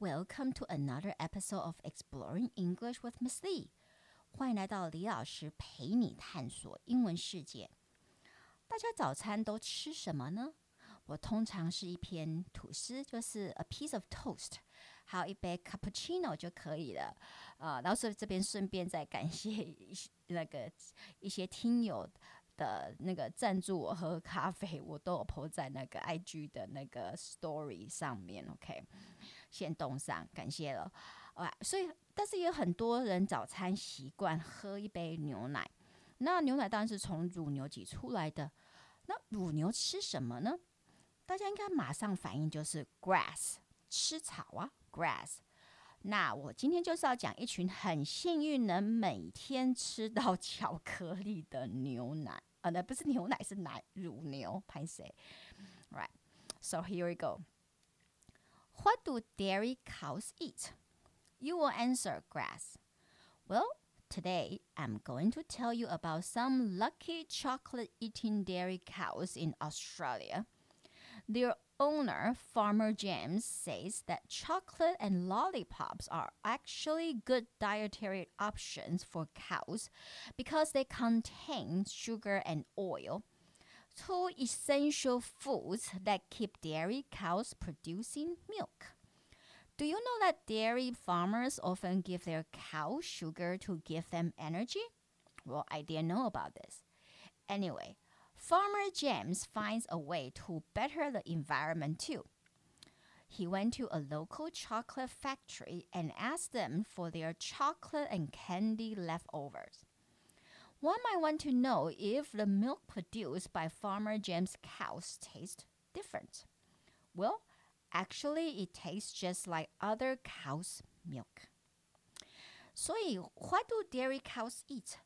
Welcome to another episode of Exploring English with Miss Lee。欢迎来到李老师陪你探索英文世界。大家早餐都吃什么呢？我通常是一片吐司，就是 a piece of toast，还有一杯 cappuccino 就可以了。呃，然后是这边顺便再感谢一些那个一些听友的那个赞助我喝咖啡，我都有 po 在那个 IG 的那个 story 上面。OK。先冻上，感谢了，啊，所以，但是也有很多人早餐习惯喝一杯牛奶，那牛奶当然是从乳牛挤出来的，那乳牛吃什么呢？大家应该马上反应就是 grass，吃草啊，grass。那我今天就是要讲一群很幸运能每天吃到巧克力的牛奶，啊，那不是牛奶，是奶乳牛，拍谁？Right，so here we go。What do dairy cows eat? You will answer grass. Well, today I'm going to tell you about some lucky chocolate eating dairy cows in Australia. Their owner, Farmer James, says that chocolate and lollipops are actually good dietary options for cows because they contain sugar and oil two essential foods that keep dairy cows producing milk. Do you know that dairy farmers often give their cows sugar to give them energy? Well, I didn't know about this. Anyway, Farmer James finds a way to better the environment too. He went to a local chocolate factory and asked them for their chocolate and candy leftovers. One might want to know if the milk produced by Farmer James' cows tastes different. Well, actually, it tastes just like other cows' milk. 所以，What do dairy cows eat？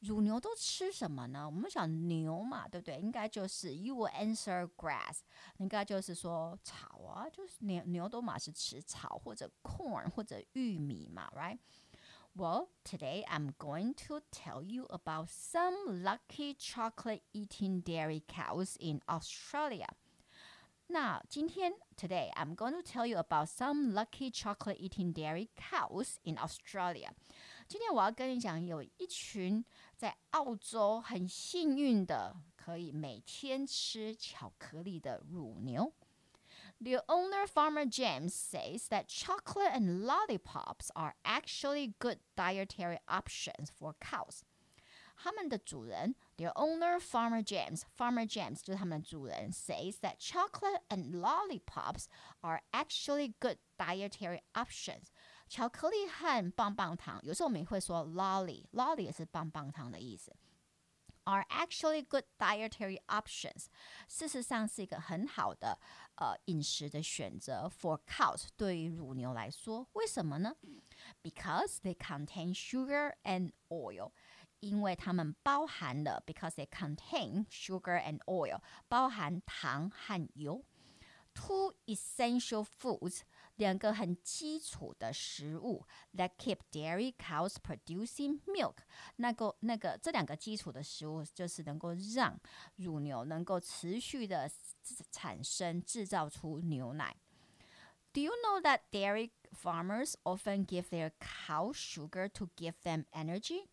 乳牛都吃什么呢？我们想牛嘛，对不对？应该就是 you will answer grass，应该就是说草啊，就是牛牛都嘛是吃草或者 corn 或者玉米嘛 ，right？well, today I'm going to tell you about some lucky chocolate eating dairy cows in Australia. 那今天 today I'm going to tell you about some lucky chocolate eating dairy cows in Australia. 今天我要跟你讲，有一群在澳洲很幸运的，可以每天吃巧克力的乳牛。 the owner, Farmer James, says that chocolate and lollipops are actually good dietary options for cows. 他们的主人，their owner Farmer James, Farmer James 就是他们的主人，says that chocolate and lollipops are actually good dietary options. 巧克力和棒棒糖，有时候我们也会说 lolly，lolly 也是棒棒糖的意思。 are actually good dietary options，事实上是一个很好的呃饮食的选择 for cows 对于乳牛来说。为什么呢？Because they contain sugar and oil，因为它们包含了 because they contain sugar and oil，包含糖和油。Two essential foods 两个很基础的食物，that keep dairy cows producing milk。那个那个这两个基础的食物，就是能够让乳牛能够持续的产生制造出牛奶。Do you know that dairy farmers often give their cow sugar to give them energy？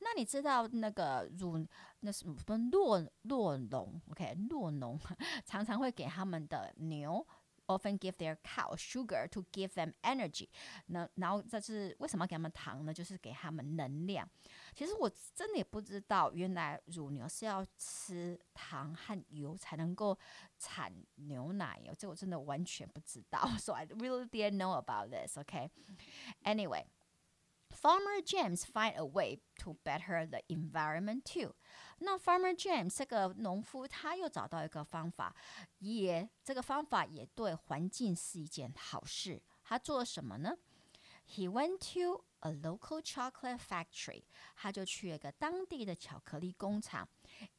那你知道那个乳那什么酪酪农？OK，酪农常常会给他们的牛。often give their cow sugar to give them energy。那然后这是为什么要给他们糖呢？就是给他们能量。其实我真的也不知道，原来乳牛是要吃糖和油才能够产牛奶哦。这我真的完全不知道。So I really didn't know about this. Okay. Anyway. Farmer James find a way to better the environment too. 那 Farmer James 这个农夫他又找到一个方法，也这个方法也对环境是一件好事。他做了什么呢？He went to a local chocolate factory，他就去了一个当地的巧克力工厂，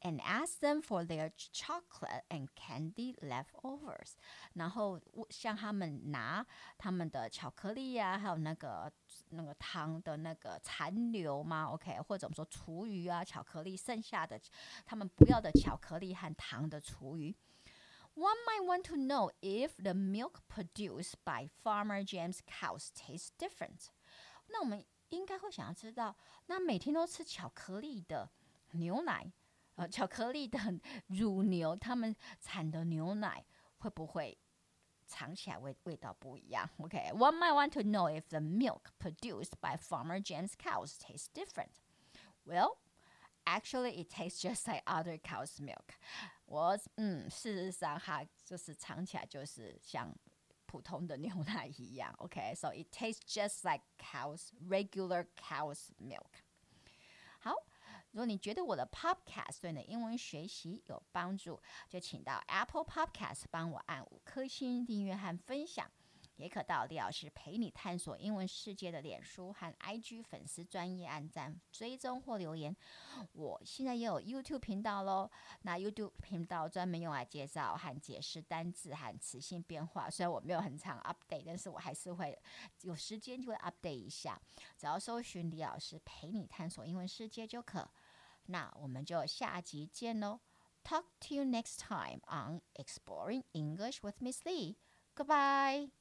and asked them for their chocolate and candy leftovers，然后向他们拿他们的巧克力呀、啊，还有那个那个糖的那个残留嘛，OK，或者我们说厨余啊，巧克力剩下的他们不要的巧克力和糖的厨余。 One might want to know if the milk produced by Farmer James cows tastes different. 那我们应该会想要知道，那每天都吃巧克力的牛奶，呃，巧克力的乳牛，他们产的牛奶会不会尝起来味味道不一样？OK, one might want to know if the milk produced by Farmer James cows tastes different. Well. Actually, it tastes just like other cow's milk. 我嗯，事实上它就是尝起来就是像普通的牛奶一样。OK, so it tastes just like cow's regular cow's milk. 好，如果你觉得我的 Podcast 对你的英文学习有帮助，就请到 Apple Podcast 帮我按五颗星订阅和分享。也可到李老师陪你探索英文世界的脸书和 IG 粉丝专业按赞、追踪或留言。我现在也有 YouTube 频道喽。那 YouTube 频道专门用来介绍和解释单字和词性变化。虽然我没有很常 update，但是我还是会有时间就会 update 一下。只要搜寻李老师陪你探索英文世界就可。那我们就下集见喽。Talk to you next time on Exploring English with Miss Lee. Goodbye.